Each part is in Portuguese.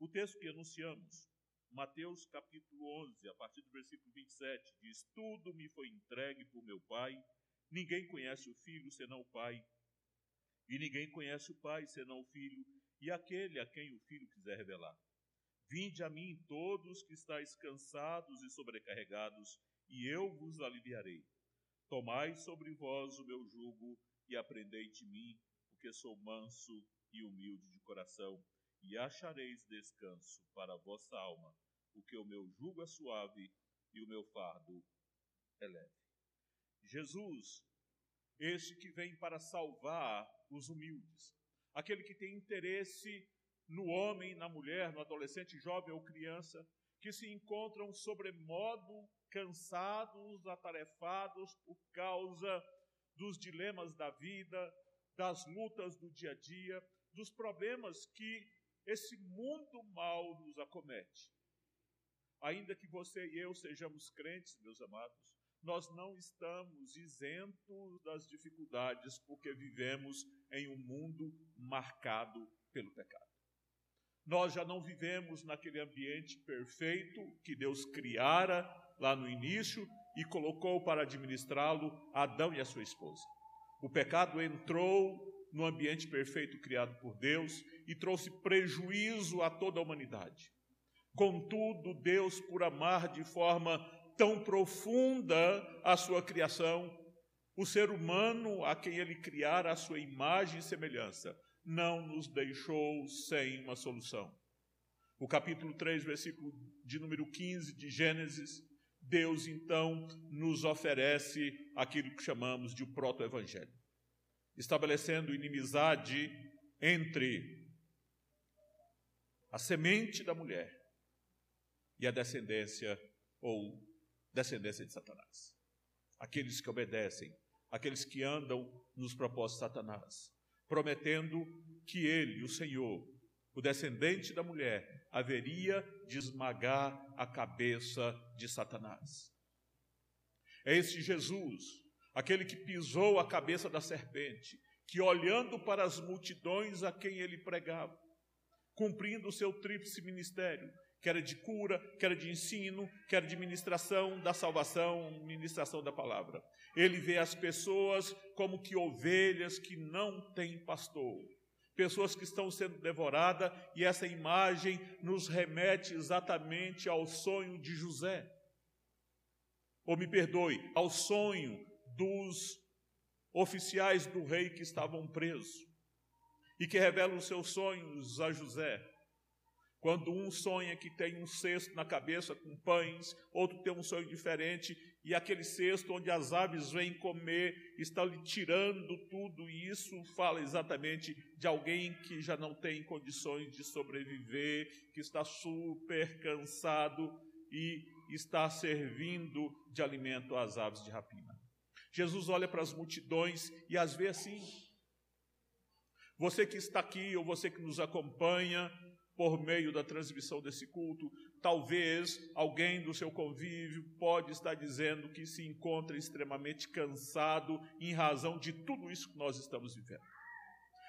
O texto que anunciamos, Mateus capítulo 11, a partir do versículo 27, diz: Tudo me foi entregue por meu Pai, ninguém conhece o Filho senão o Pai, e ninguém conhece o Pai senão o Filho, e aquele a quem o Filho quiser revelar. Vinde a mim todos que estáis cansados e sobrecarregados, e eu vos aliviarei. Tomai sobre vós o meu jugo e aprendei de mim, porque sou manso e humilde de coração, e achareis descanso para a vossa alma, porque o meu jugo é suave e o meu fardo é leve. Jesus, este que vem para salvar os humildes, aquele que tem interesse no homem, na mulher, no adolescente, jovem ou criança, que se encontram sobremodo cansados, atarefados por causa dos dilemas da vida, das lutas do dia a dia, dos problemas que esse mundo mal nos acomete. Ainda que você e eu sejamos crentes, meus amados, nós não estamos isentos das dificuldades porque vivemos em um mundo marcado pelo pecado. Nós já não vivemos naquele ambiente perfeito que Deus criara lá no início e colocou para administrá-lo Adão e a sua esposa. O pecado entrou no ambiente perfeito criado por Deus e trouxe prejuízo a toda a humanidade. Contudo, Deus, por amar de forma tão profunda a sua criação, o ser humano a quem ele criara a sua imagem e semelhança, não nos deixou sem uma solução. O capítulo 3, versículo de número 15 de Gênesis, Deus então nos oferece aquilo que chamamos de proto-evangelho, estabelecendo inimizade entre a semente da mulher e a descendência ou descendência de Satanás. Aqueles que obedecem, aqueles que andam nos propósitos de Satanás, prometendo que ele, o Senhor, o descendente da mulher, haveria de esmagar a cabeça de Satanás. É esse Jesus, aquele que pisou a cabeça da serpente, que olhando para as multidões a quem ele pregava, cumprindo o seu tríplice ministério, que era de cura, que era de ensino, que era de ministração da salvação, ministração da palavra. Ele vê as pessoas como que ovelhas que não têm pastor pessoas que estão sendo devoradas, e essa imagem nos remete exatamente ao sonho de José. Ou me perdoe, ao sonho dos oficiais do rei que estavam presos e que revelam os seus sonhos a José. Quando um sonha que tem um cesto na cabeça com pães, outro tem um sonho diferente, e aquele cesto onde as aves vêm comer está lhe tirando tudo, e isso fala exatamente de alguém que já não tem condições de sobreviver, que está super cansado e está servindo de alimento às aves de rapina. Jesus olha para as multidões e as vê assim. Você que está aqui ou você que nos acompanha, por meio da transmissão desse culto. Talvez alguém do seu convívio pode estar dizendo que se encontra extremamente cansado em razão de tudo isso que nós estamos vivendo.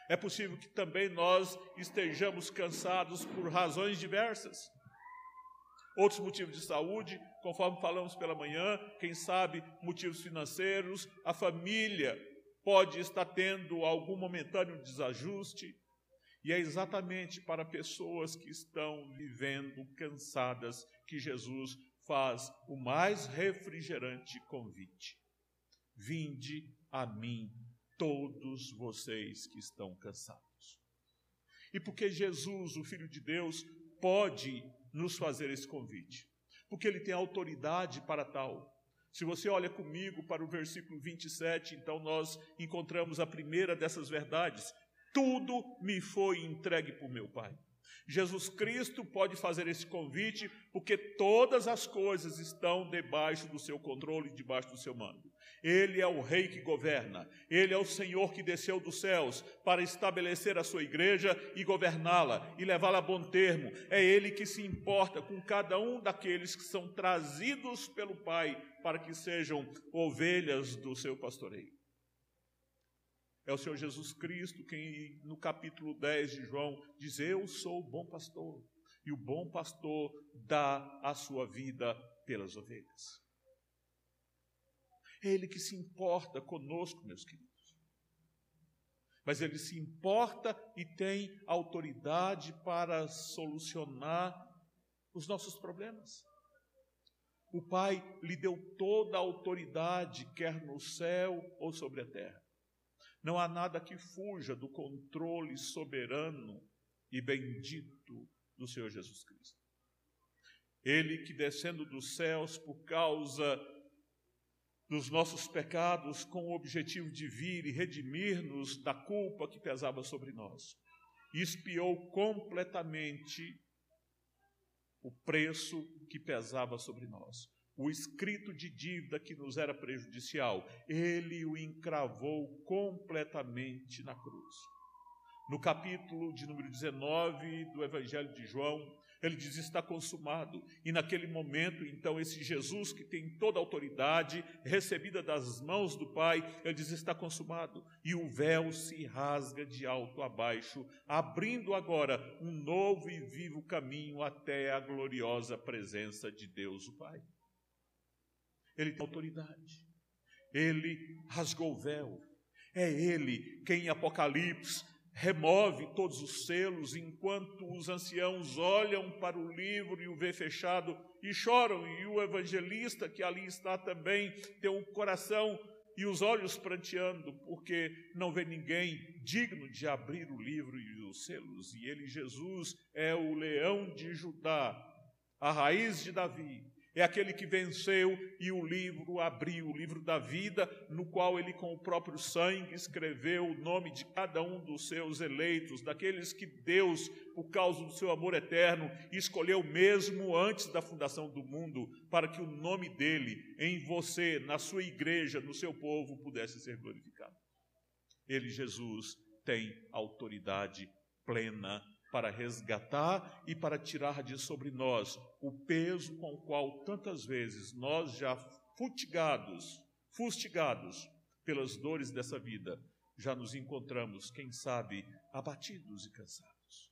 É possível que também nós estejamos cansados por razões diversas. Outros motivos de saúde, conforme falamos pela manhã, quem sabe motivos financeiros, a família pode estar tendo algum momentâneo desajuste, e é exatamente para pessoas que estão vivendo cansadas que Jesus faz o mais refrigerante convite. Vinde a mim, todos vocês que estão cansados. E porque Jesus, o Filho de Deus, pode nos fazer esse convite? Porque ele tem autoridade para tal. Se você olha comigo para o versículo 27, então nós encontramos a primeira dessas verdades tudo me foi entregue por meu Pai. Jesus Cristo pode fazer esse convite porque todas as coisas estão debaixo do seu controle, debaixo do seu mando. Ele é o rei que governa, ele é o Senhor que desceu dos céus para estabelecer a sua igreja e governá-la e levá-la a bom termo. É ele que se importa com cada um daqueles que são trazidos pelo Pai para que sejam ovelhas do seu pastoreio. É o Senhor Jesus Cristo quem, no capítulo 10 de João, diz: Eu sou o bom pastor. E o bom pastor dá a sua vida pelas ovelhas. É Ele que se importa conosco, meus queridos. Mas Ele se importa e tem autoridade para solucionar os nossos problemas. O Pai lhe deu toda a autoridade, quer no céu ou sobre a terra. Não há nada que fuja do controle soberano e bendito do Senhor Jesus Cristo. Ele que descendo dos céus por causa dos nossos pecados, com o objetivo de vir e redimir-nos da culpa que pesava sobre nós, expiou completamente o preço que pesava sobre nós o escrito de dívida que nos era prejudicial, ele o encravou completamente na cruz. No capítulo de número 19 do Evangelho de João, ele diz: está consumado. E naquele momento, então, esse Jesus que tem toda a autoridade recebida das mãos do Pai, ele diz: está consumado. E o véu se rasga de alto a baixo, abrindo agora um novo e vivo caminho até a gloriosa presença de Deus, o Pai. Ele tem autoridade. Ele rasgou o véu. É Ele quem em Apocalipse remove todos os selos, enquanto os anciãos olham para o livro e o vê fechado e choram, e o evangelista que ali está também tem o coração e os olhos pranteando, porque não vê ninguém digno de abrir o livro e os selos. E ele, Jesus, é o leão de Judá, a raiz de Davi, é aquele que venceu e o livro abriu, o livro da vida, no qual ele, com o próprio sangue, escreveu o nome de cada um dos seus eleitos, daqueles que Deus, por causa do seu amor eterno, escolheu mesmo antes da fundação do mundo, para que o nome dele, em você, na sua igreja, no seu povo, pudesse ser glorificado. Ele, Jesus, tem autoridade plena para resgatar e para tirar de sobre nós o peso com o qual tantas vezes nós já fustigados, fustigados pelas dores dessa vida, já nos encontramos, quem sabe, abatidos e cansados.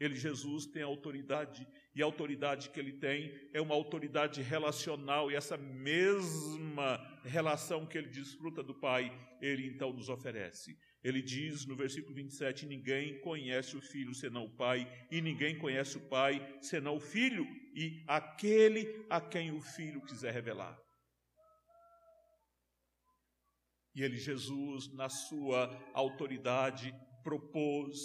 Ele, Jesus, tem autoridade, e a autoridade que ele tem é uma autoridade relacional, e essa mesma relação que ele desfruta do Pai, ele então nos oferece. Ele diz no versículo 27: Ninguém conhece o filho senão o pai, e ninguém conhece o pai senão o filho, e aquele a quem o filho quiser revelar. E ele, Jesus, na sua autoridade, propôs,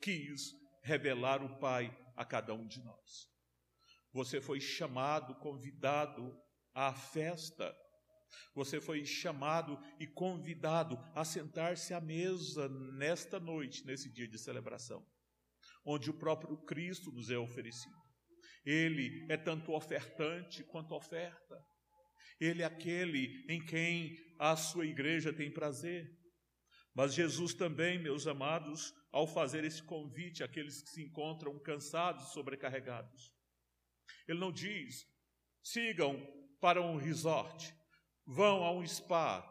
quis revelar o Pai a cada um de nós. Você foi chamado, convidado à festa você foi chamado e convidado a sentar-se à mesa nesta noite, nesse dia de celebração, onde o próprio Cristo nos é oferecido. Ele é tanto ofertante quanto oferta. Ele é aquele em quem a sua igreja tem prazer. Mas Jesus também, meus amados, ao fazer esse convite àqueles que se encontram cansados, sobrecarregados, ele não diz: sigam para um resort, vão a um spa,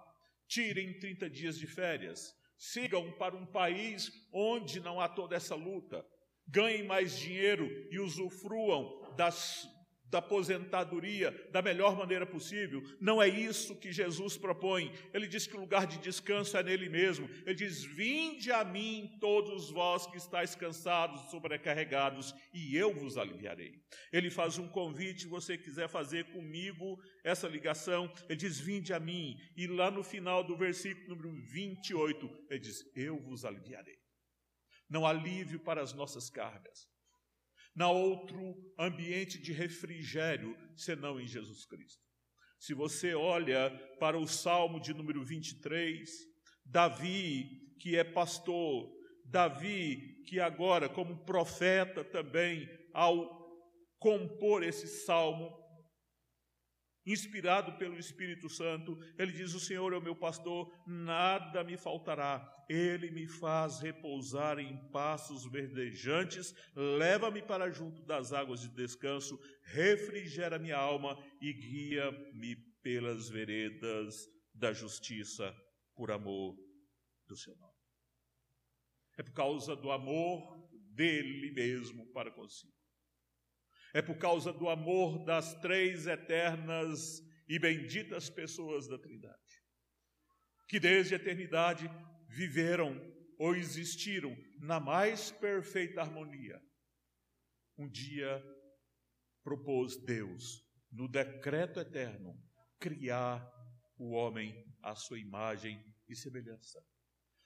tirem 30 dias de férias, sigam para um país onde não há toda essa luta, ganhem mais dinheiro e usufruam das da aposentadoria da melhor maneira possível. Não é isso que Jesus propõe. Ele diz que o lugar de descanso é nele mesmo. Ele diz: Vinde a mim, todos vós que estáis cansados, sobrecarregados, e eu vos aliviarei. Ele faz um convite, você quiser fazer comigo essa ligação, ele diz: Vinde a mim. E lá no final do versículo número 28, ele diz: Eu vos aliviarei. Não alívio para as nossas cargas há outro ambiente de refrigério senão em Jesus Cristo. Se você olha para o Salmo de número 23, Davi, que é pastor, Davi, que agora, como profeta também, ao compor esse salmo, inspirado pelo Espírito Santo, ele diz: O Senhor é o meu pastor, nada me faltará. Ele me faz repousar em passos verdejantes, leva-me para junto das águas de descanso, refrigera minha alma e guia-me pelas veredas da justiça, por amor do seu nome. É por causa do amor dele mesmo para consigo. É por causa do amor das três eternas e benditas pessoas da Trindade, que desde a eternidade viveram ou existiram na mais perfeita harmonia. Um dia propôs Deus, no decreto eterno, criar o homem à sua imagem e semelhança.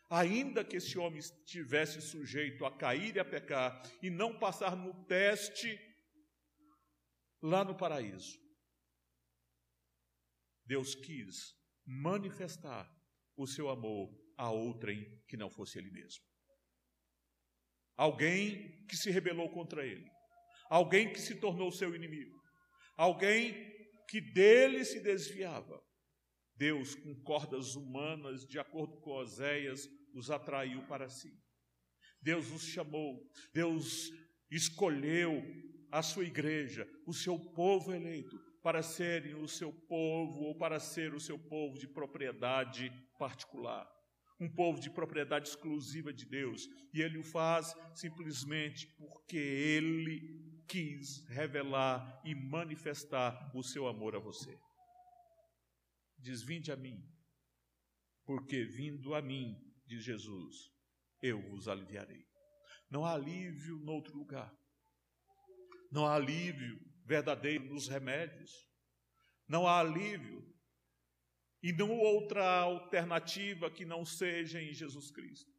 Ainda que esse homem estivesse sujeito a cair e a pecar e não passar no teste lá no paraíso, Deus quis manifestar o seu amor a outrem que não fosse ele mesmo. Alguém que se rebelou contra ele, alguém que se tornou seu inimigo, alguém que dele se desviava. Deus, com cordas humanas, de acordo com Oséias, os atraiu para si. Deus os chamou, Deus escolheu a sua igreja, o seu povo eleito, para serem o seu povo ou para ser o seu povo de propriedade particular um povo de propriedade exclusiva de Deus, e ele o faz simplesmente porque ele quis revelar e manifestar o seu amor a você. Diz: Vinde a mim, porque vindo a mim, diz Jesus, eu vos aliviarei. Não há alívio noutro lugar, não há alívio verdadeiro nos remédios, não há alívio e não outra alternativa que não seja em Jesus Cristo.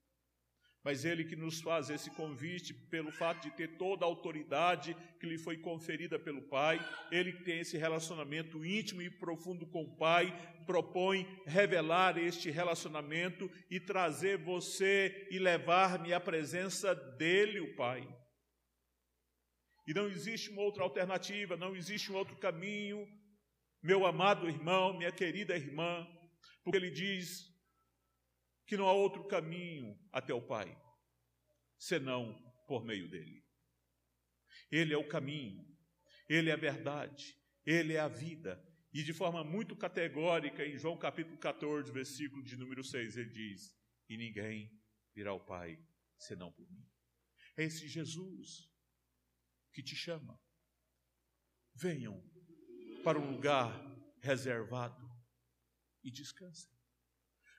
Mas Ele que nos faz esse convite, pelo fato de ter toda a autoridade que lhe foi conferida pelo Pai, Ele que tem esse relacionamento íntimo e profundo com o Pai, propõe revelar este relacionamento e trazer você e levar-me à presença dEle, o Pai. E não existe uma outra alternativa, não existe um outro caminho, meu amado irmão, minha querida irmã, porque ele diz que não há outro caminho até o Pai, senão por meio dele. Ele é o caminho, ele é a verdade, ele é a vida. E de forma muito categórica, em João capítulo 14, versículo de número 6, ele diz: E ninguém virá ao Pai senão por mim. É esse Jesus que te chama. Venham para um lugar reservado e descanse.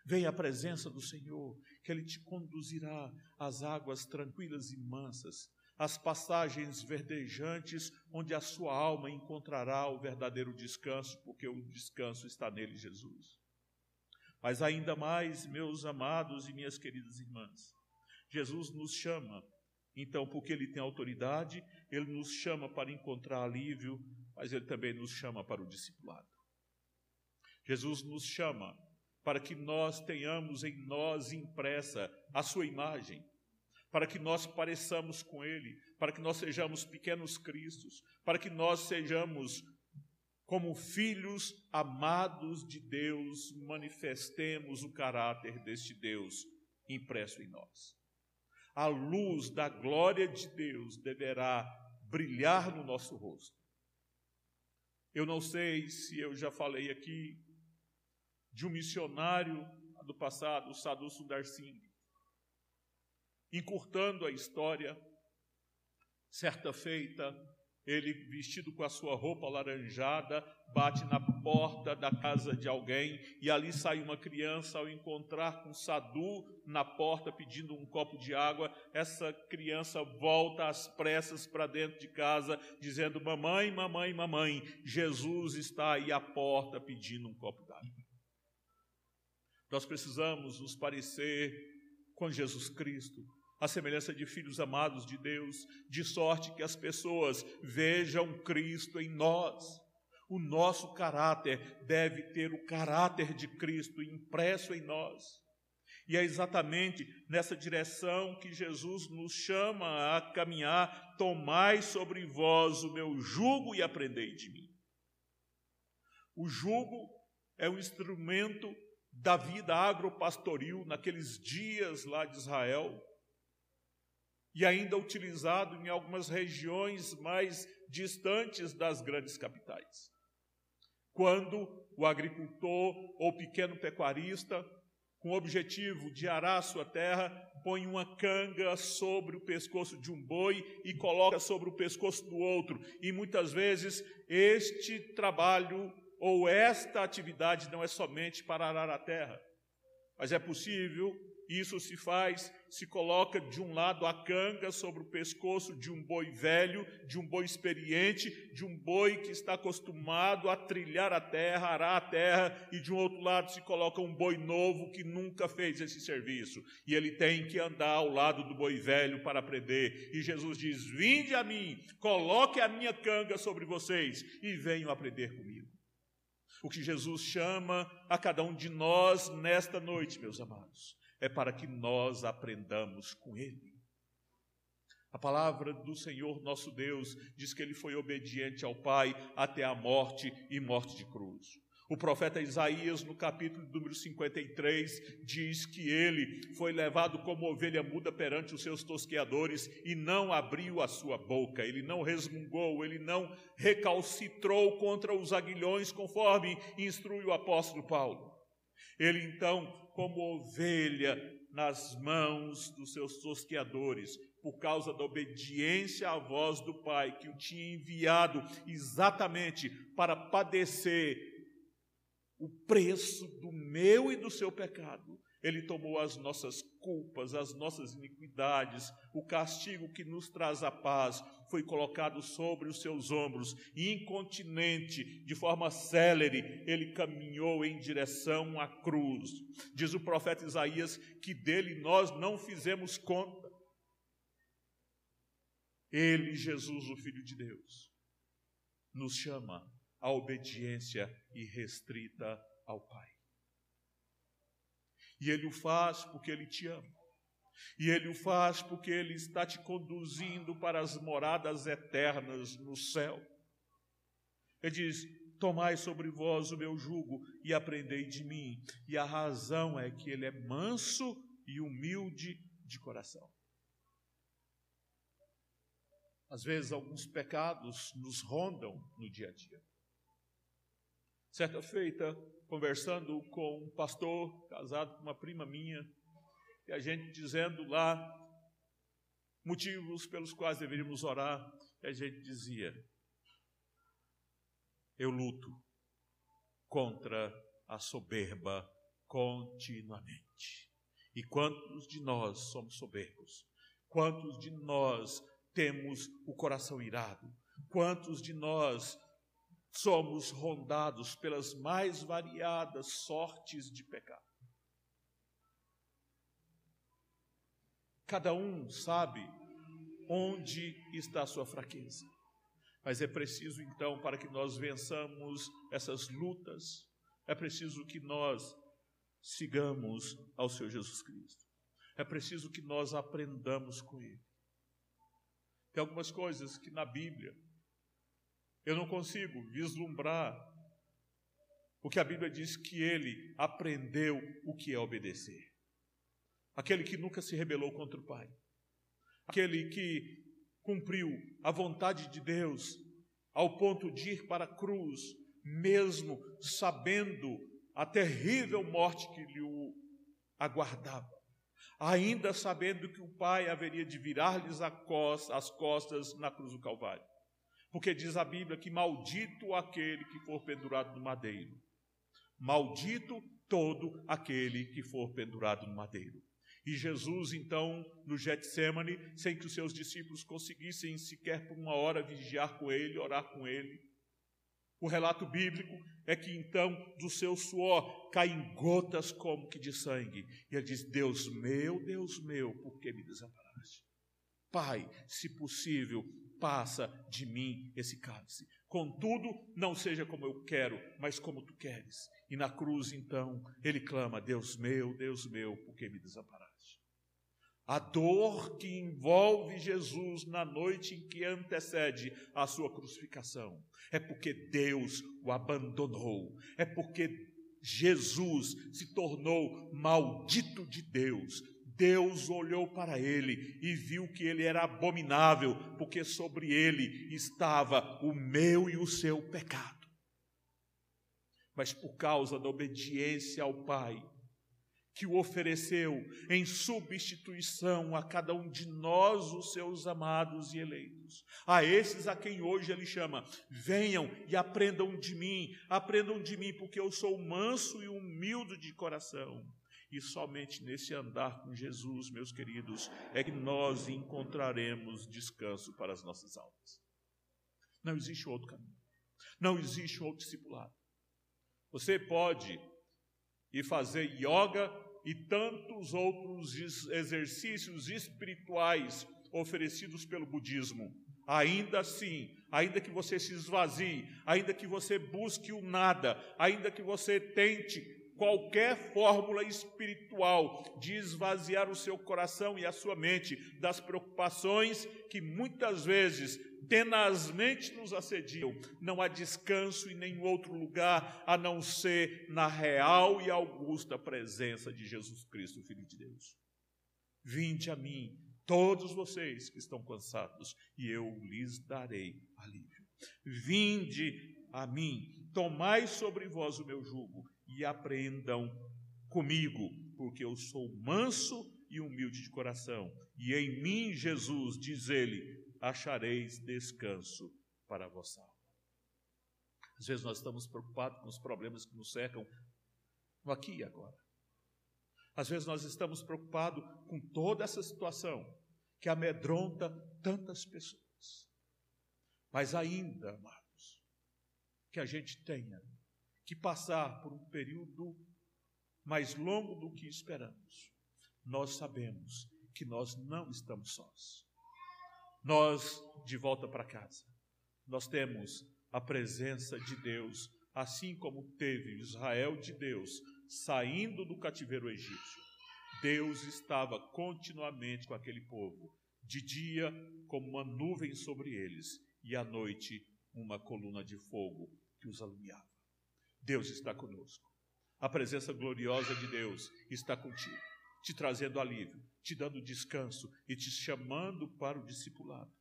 Venha à presença do Senhor, que Ele te conduzirá às águas tranquilas e mansas, às passagens verdejantes, onde a sua alma encontrará o verdadeiro descanso, porque o descanso está nele, Jesus. Mas ainda mais, meus amados e minhas queridas irmãs, Jesus nos chama, então, porque Ele tem autoridade, Ele nos chama para encontrar alívio mas ele também nos chama para o discipulado. Jesus nos chama para que nós tenhamos em nós impressa a sua imagem, para que nós pareçamos com ele, para que nós sejamos pequenos cristos, para que nós sejamos como filhos amados de Deus, manifestemos o caráter deste Deus impresso em nós. A luz da glória de Deus deverá brilhar no nosso rosto. Eu não sei se eu já falei aqui de um missionário do passado, o Sadhu Sundar Singh. Encurtando a história, certa feita, ele vestido com a sua roupa laranjada, bate na porta da casa de alguém e ali sai uma criança ao encontrar com Sadu na porta pedindo um copo de água. Essa criança volta às pressas para dentro de casa dizendo: "Mamãe, mamãe, mamãe, Jesus está aí à porta pedindo um copo d'água". Nós precisamos nos parecer com Jesus Cristo, a semelhança de filhos amados de Deus, de sorte que as pessoas vejam Cristo em nós. O nosso caráter deve ter o caráter de Cristo impresso em nós. E é exatamente nessa direção que Jesus nos chama a caminhar. Tomai sobre vós o meu jugo e aprendei de mim. O jugo é um instrumento da vida agropastoril naqueles dias lá de Israel e ainda utilizado em algumas regiões mais distantes das grandes capitais quando o agricultor ou pequeno pecuarista com o objetivo de arar sua terra, põe uma canga sobre o pescoço de um boi e coloca sobre o pescoço do outro. E muitas vezes este trabalho ou esta atividade não é somente para arar a terra, mas é possível isso se faz, se coloca de um lado a canga sobre o pescoço de um boi velho, de um boi experiente, de um boi que está acostumado a trilhar a terra, arar a terra, e de um outro lado se coloca um boi novo que nunca fez esse serviço. E ele tem que andar ao lado do boi velho para aprender. E Jesus diz: Vinde a mim, coloque a minha canga sobre vocês e venham aprender comigo. O que Jesus chama a cada um de nós nesta noite, meus amados, é para que nós aprendamos com Ele. A palavra do Senhor nosso Deus diz que ele foi obediente ao Pai até a morte e morte de cruz. O profeta Isaías, no capítulo número 53, diz que ele foi levado como ovelha muda perante os seus tosqueadores e não abriu a sua boca, ele não resmungou, ele não recalcitrou contra os aguilhões, conforme instrui o apóstolo Paulo. Ele então como ovelha nas mãos dos seus tosqueadores, por causa da obediência à voz do Pai, que o tinha enviado exatamente para padecer o preço do meu e do seu pecado. Ele tomou as nossas culpas, as nossas iniquidades, o castigo que nos traz a paz foi colocado sobre os seus ombros, e incontinente, de forma célere, ele caminhou em direção à cruz. Diz o profeta Isaías que dele nós não fizemos conta. Ele, Jesus, o Filho de Deus, nos chama à obediência irrestrita ao Pai. E Ele o faz porque Ele te ama. E Ele o faz porque Ele está te conduzindo para as moradas eternas no céu. Ele diz: Tomai sobre vós o meu jugo e aprendei de mim. E a razão é que Ele é manso e humilde de coração. Às vezes, alguns pecados nos rondam no dia a dia. Certa feita, conversando com um pastor casado com uma prima minha, e a gente dizendo lá motivos pelos quais deveríamos orar, e a gente dizia: Eu luto contra a soberba continuamente. E quantos de nós somos soberbos? Quantos de nós temos o coração irado? Quantos de nós somos rondados pelas mais variadas sortes de pecado. Cada um sabe onde está a sua fraqueza. Mas é preciso então, para que nós vençamos essas lutas, é preciso que nós sigamos ao Senhor Jesus Cristo. É preciso que nós aprendamos com Ele. Tem algumas coisas que na Bíblia eu não consigo vislumbrar, porque a Bíblia diz que ele aprendeu o que é obedecer. Aquele que nunca se rebelou contra o Pai, aquele que cumpriu a vontade de Deus ao ponto de ir para a cruz, mesmo sabendo a terrível morte que lhe aguardava, ainda sabendo que o Pai haveria de virar-lhes as costas na cruz do Calvário. Porque diz a Bíblia que maldito aquele que for pendurado no madeiro. Maldito todo aquele que for pendurado no madeiro. E Jesus, então, no Getsemane, sem que os seus discípulos conseguissem sequer por uma hora vigiar com ele, orar com ele, o relato bíblico é que então do seu suor caem gotas como que de sangue. E ele diz: Deus meu, Deus meu, por que me desamparaste? Pai, se possível, passa de mim esse cálice. Contudo, não seja como eu quero, mas como tu queres. E na cruz, então, ele clama: Deus meu, Deus meu, por que me desamparaste? A dor que envolve Jesus na noite em que antecede a sua crucificação é porque Deus o abandonou, é porque Jesus se tornou maldito de Deus, Deus olhou para ele e viu que ele era abominável, porque sobre ele estava o meu e o seu pecado. Mas por causa da obediência ao Pai, que o ofereceu em substituição a cada um de nós, os seus amados e eleitos. A esses a quem hoje ele chama: venham e aprendam de mim, aprendam de mim, porque eu sou manso e humilde de coração. E somente nesse andar com Jesus, meus queridos, é que nós encontraremos descanso para as nossas almas. Não existe outro caminho. Não existe outro discipulado. Você pode ir fazer yoga e tantos outros exercícios espirituais oferecidos pelo budismo. Ainda assim, ainda que você se esvazie, ainda que você busque o nada, ainda que você tente qualquer fórmula espiritual de esvaziar o seu coração e a sua mente das preocupações que muitas vezes tenazmente nos assediam, não há descanso em nenhum outro lugar a não ser na real e augusta presença de Jesus Cristo, Filho de Deus. Vinde a mim, todos vocês que estão cansados, e eu lhes darei alívio. Vinde a mim, tomai sobre vós o meu jugo e aprendam comigo, porque eu sou manso e humilde de coração, e em mim, Jesus, diz ele, achareis descanso para a vossa alma. Às vezes nós estamos preocupados com os problemas que nos cercam aqui e agora. Às vezes nós estamos preocupados com toda essa situação que amedronta tantas pessoas. Mas ainda, amados, que a gente tenha que passar por um período mais longo do que esperamos, nós sabemos que nós não estamos sós. Nós, de volta para casa, nós temos a presença de Deus, assim como teve Israel de Deus saindo do cativeiro egípcio. Deus estava continuamente com aquele povo, de dia como uma nuvem sobre eles, e à noite uma coluna de fogo que os alumiava. Deus está conosco. A presença gloriosa de Deus está contigo, te trazendo alívio, te dando descanso e te chamando para o discipulado.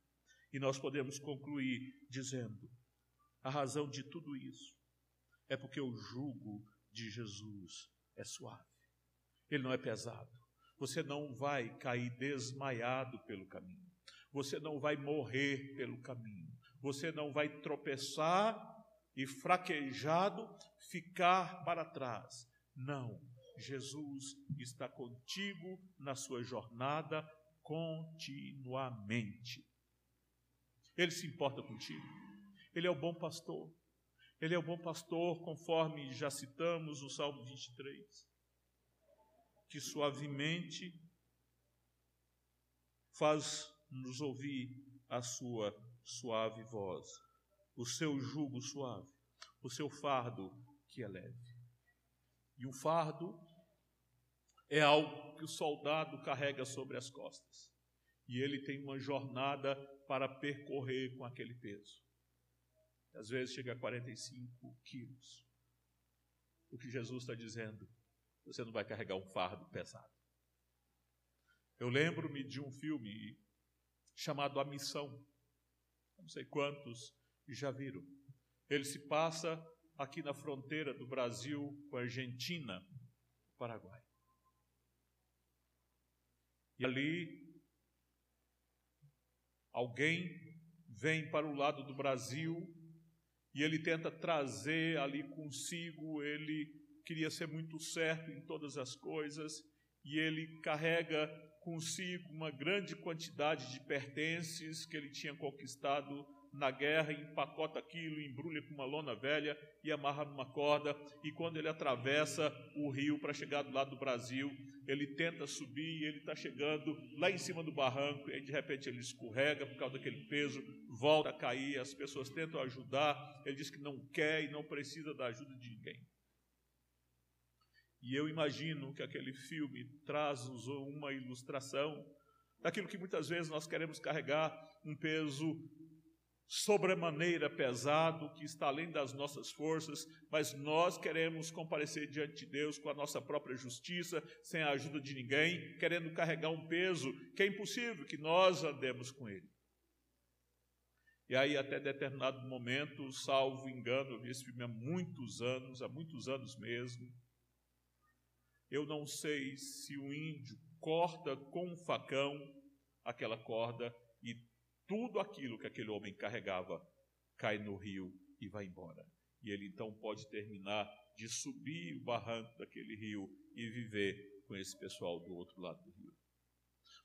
E nós podemos concluir dizendo: a razão de tudo isso é porque o jugo de Jesus é suave, ele não é pesado. Você não vai cair desmaiado pelo caminho, você não vai morrer pelo caminho, você não vai tropeçar e fraquejado ficar para trás. Não, Jesus está contigo na sua jornada continuamente. Ele se importa contigo. Ele é o bom pastor. Ele é o bom pastor, conforme já citamos no Salmo 23, que suavemente faz nos ouvir a sua suave voz, o seu jugo suave, o seu fardo que é leve. E o fardo é algo que o soldado carrega sobre as costas. E ele tem uma jornada para percorrer com aquele peso. Às vezes chega a 45 quilos. O que Jesus está dizendo, você não vai carregar um fardo pesado. Eu lembro-me de um filme chamado A Missão. Não sei quantos já viram. Ele se passa aqui na fronteira do Brasil com a Argentina, Paraguai. E ali, alguém vem para o lado do Brasil e ele tenta trazer ali consigo, ele queria ser muito certo em todas as coisas e ele carrega consigo uma grande quantidade de pertences que ele tinha conquistado na guerra, empacota aquilo, embrulha com uma lona velha e amarra numa corda. E quando ele atravessa o rio para chegar do lado do Brasil, ele tenta subir ele está chegando lá em cima do barranco. E de repente ele escorrega por causa daquele peso, volta a cair. As pessoas tentam ajudar. Ele diz que não quer e não precisa da ajuda de ninguém. E eu imagino que aquele filme traz uma ilustração daquilo que muitas vezes nós queremos carregar um peso sobremaneira pesado, que está além das nossas forças, mas nós queremos comparecer diante de Deus com a nossa própria justiça, sem a ajuda de ninguém, querendo carregar um peso que é impossível que nós andemos com ele. E aí, até determinado momento, salvo engano, eu vi esse filme há muitos anos, há muitos anos mesmo, Eu não sei se o índio corta com um facão aquela corda tudo aquilo que aquele homem carregava cai no rio e vai embora. E ele então pode terminar de subir o barranco daquele rio e viver com esse pessoal do outro lado do rio.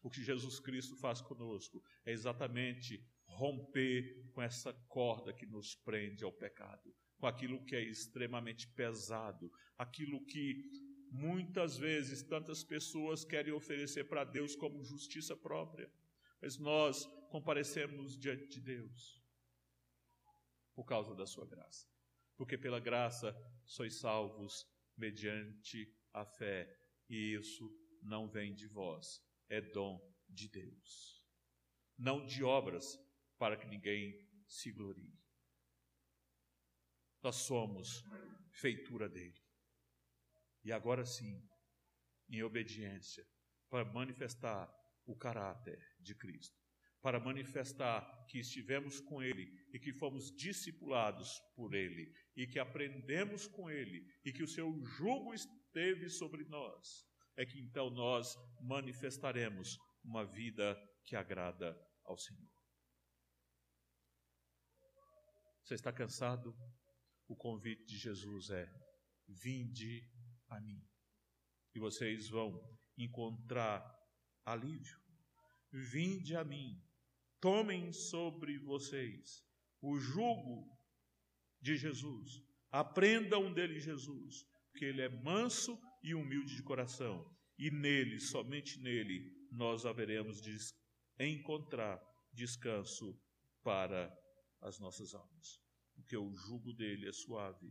O que Jesus Cristo faz conosco é exatamente romper com essa corda que nos prende ao pecado, com aquilo que é extremamente pesado, aquilo que muitas vezes tantas pessoas querem oferecer para Deus como justiça própria, mas nós comparecemos diante de Deus por causa da sua graça. Porque pela graça sois salvos mediante a fé, e isso não vem de vós, é dom de Deus. Não de obras, para que ninguém se glorie. Nós somos feitura dele. E agora sim, em obediência, para manifestar o caráter de Cristo, para manifestar que estivemos com Ele e que fomos discipulados por Ele e que aprendemos com Ele e que o seu jugo esteve sobre nós, é que então nós manifestaremos uma vida que agrada ao Senhor. Você está cansado? O convite de Jesus é: vinde a mim. E vocês vão encontrar alívio. Vinde a mim. Tomem sobre vocês o jugo de Jesus. Aprendam dele, Jesus, porque ele é manso e humilde de coração. E nele, somente nele, nós haveremos de encontrar descanso para as nossas almas. Porque o jugo dele é suave,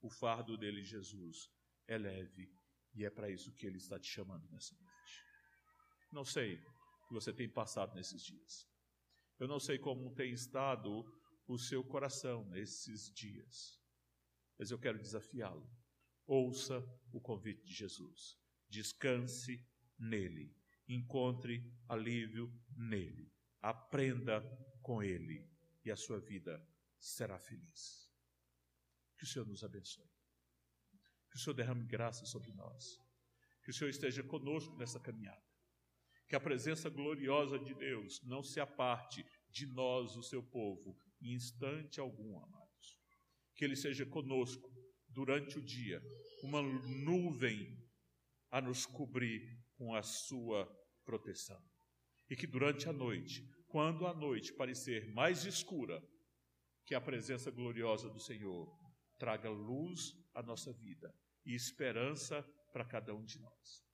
o fardo dele, Jesus, é leve, e é para isso que ele está te chamando nessa noite. Não sei o que você tem passado nesses dias. Eu não sei como tem estado o seu coração nesses dias, mas eu quero desafiá-lo. Ouça o convite de Jesus. Descanse nele. Encontre alívio nele. Aprenda com ele e a sua vida será feliz. Que o Senhor nos abençoe. Que o Senhor derrame graça sobre nós. Que o Senhor esteja conosco nessa caminhada. Que a presença gloriosa de Deus não se aparte de nós, o seu povo, em instante algum, amados. Que Ele seja conosco durante o dia, uma nuvem a nos cobrir com a sua proteção. E que durante a noite, quando a noite parecer mais escura, que a presença gloriosa do Senhor traga luz à nossa vida e esperança para cada um de nós.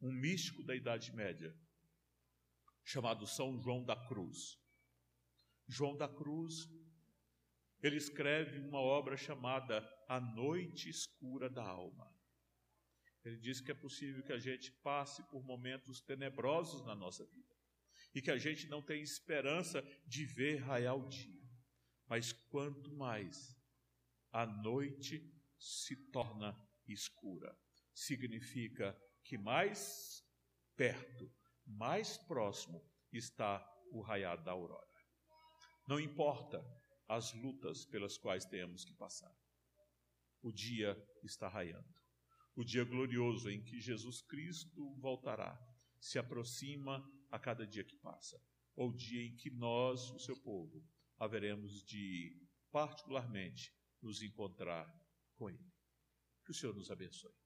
Um místico da Idade Média, chamado São João da Cruz. João da Cruz, ele escreve uma obra chamada A Noite Escura da Alma. Ele diz que é possível que a gente passe por momentos tenebrosos na nossa vida e que a gente não tem esperança de ver raiar o dia. Mas quanto mais a noite se torna escura. Significa que mais perto, mais próximo está o raiar da aurora. Não importa as lutas pelas quais temos que passar. O dia está raiando. O dia glorioso em que Jesus Cristo voltará se aproxima a cada dia que passa. Ou dia em que nós, o seu povo, haveremos de particularmente nos encontrar com Ele. Que o Senhor nos abençoe.